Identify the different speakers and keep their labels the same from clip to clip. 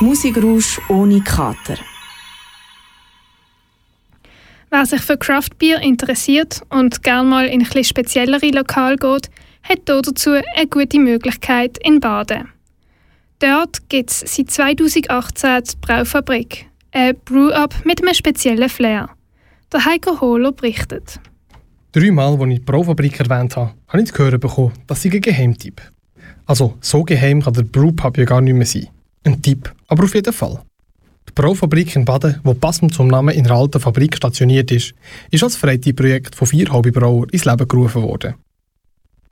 Speaker 1: Musikrausch ohne Kater.
Speaker 2: Wer sich für Craftbier interessiert und gerne mal in ein speziellere Lokal geht, hat dazu eine gute Möglichkeit in Baden. Dort gibt es seit 2018 die Braufabrik, ein Brew-Up mit einem speziellen Flair. Der Heiko Holo berichtet.
Speaker 3: Dreimal, als ich die Braufabrik erwähnt habe, habe ich zu hören bekommen, dass sie ein Geheimtipp. Also, so geheim kann der Brewpub ja gar nicht mehr sein. Ein Tipp, aber auf jeden Fall. Die Braufabrik in Baden, die passend zum Namen in einer alten Fabrik stationiert ist, ist als Freizeitprojekt von vier Hobbybrauern ins Leben gerufen worden.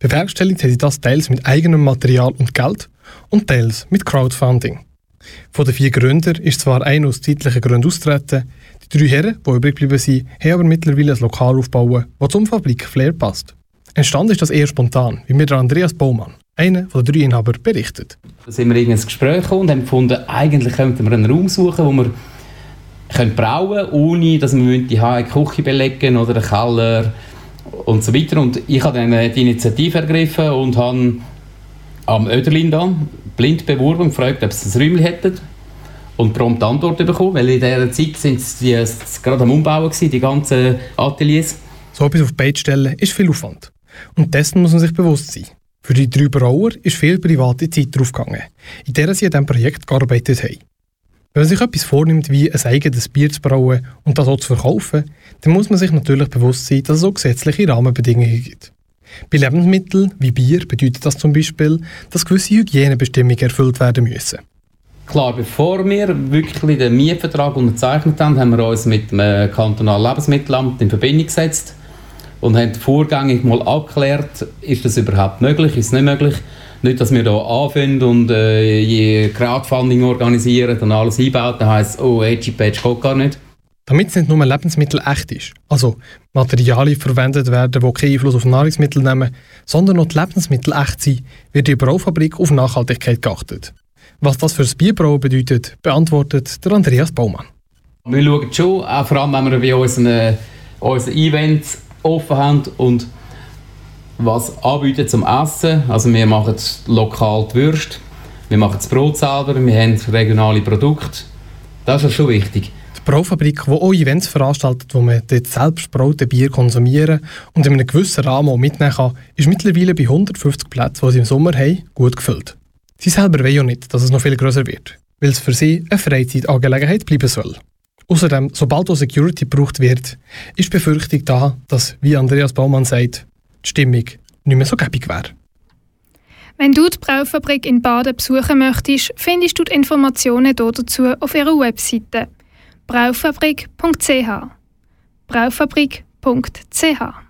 Speaker 3: Bewerkstelligt hat sie das teils mit eigenem Material und Geld und teils mit Crowdfunding. Von den vier Gründern ist zwar einer aus zeitlichen Gründen austreten, die drei Herren, die übrig geblieben sind, haben aber mittlerweile ein Lokal aufgebaut, das zum Fabrik Flair passt. Entstanden ist das eher spontan, wie der Andreas Baumann, einer der drei Inhaber, berichtet.
Speaker 4: Da sind wir in ein Gespräch gekommen und haben gefunden, eigentlich könnten wir einen Raum suchen, wo wir können brauen ohne dass wir die Küche belegen oder einen Keller und so weiter. Und ich habe dann die Initiative ergriffen und habe am Öderlin da blind beworben und gefragt, ob sie ein Räumchen hätten. Und prompt Antworten bekommen, weil in dieser Zeit sind sie gerade am Umbauen gewesen, die ganzen Ateliers.
Speaker 3: So etwas auf die Beine stellen ist viel Aufwand. Und dessen muss man sich bewusst sein. Für die drei Brauer ist viel private Zeit draufgegangen, in der sie an diesem Projekt gearbeitet haben. Wenn man sich etwas vornimmt, wie ein eigenes Bier zu brauen und das auch zu verkaufen, dann muss man sich natürlich bewusst sein, dass es auch gesetzliche Rahmenbedingungen gibt. Bei Lebensmitteln wie Bier bedeutet das zum Beispiel, dass gewisse Hygienebestimmungen erfüllt werden müssen.
Speaker 4: Klar, bevor wir wirklich den Mietvertrag unterzeichnet haben, haben wir uns mit dem äh, kantonalen Lebensmittelamt in Verbindung gesetzt und haben vorgängig mal abgeklärt, ist das überhaupt möglich, ist es nicht möglich. Nicht, dass wir hier anfangen und äh, je Crowdfunding organisieren und alles einbauen, dann heisst es, oh, Edgy Page geht gar nicht.
Speaker 3: Damit es nicht nur Lebensmittel echt ist, also Materialien verwendet werden, die keinen Einfluss auf Nahrungsmittel nehmen, sondern auch die Lebensmittel echt sind, wird die Braufabrik auf Nachhaltigkeit geachtet. Was das für das Bierbrauen bedeutet, beantwortet der Andreas Baumann.
Speaker 4: Wir schauen schon, auch vor allem wenn wir bei unseren, unseren Events offen haben und was anbieten zum Essen. Also wir machen lokal die Würste, wir machen das Brot selber, wir haben regionale Produkte. Das ist schon wichtig.
Speaker 3: Die Braufabrik, die auch Events veranstaltet, wo man dort selbst braute Bier konsumieren und in einem gewissen Rahmen mitnehmen kann, ist mittlerweile bei 150 Plätzen, die sie im Sommer haben, gut gefüllt. Sie selber wollen ja nicht, dass es noch viel größer wird, weil es für sie eine Freizeitangelegenheit bleiben soll. Außerdem, sobald auch Security gebraucht wird, ist die Befürchtung da, dass, wie Andreas Baumann sagt, die Stimmung nicht mehr so gäbig wäre.
Speaker 2: Wenn du die Braufabrik in Baden besuchen möchtest, findest du die Informationen dazu auf ihrer Webseite braufabrik.ch braufabrik.ch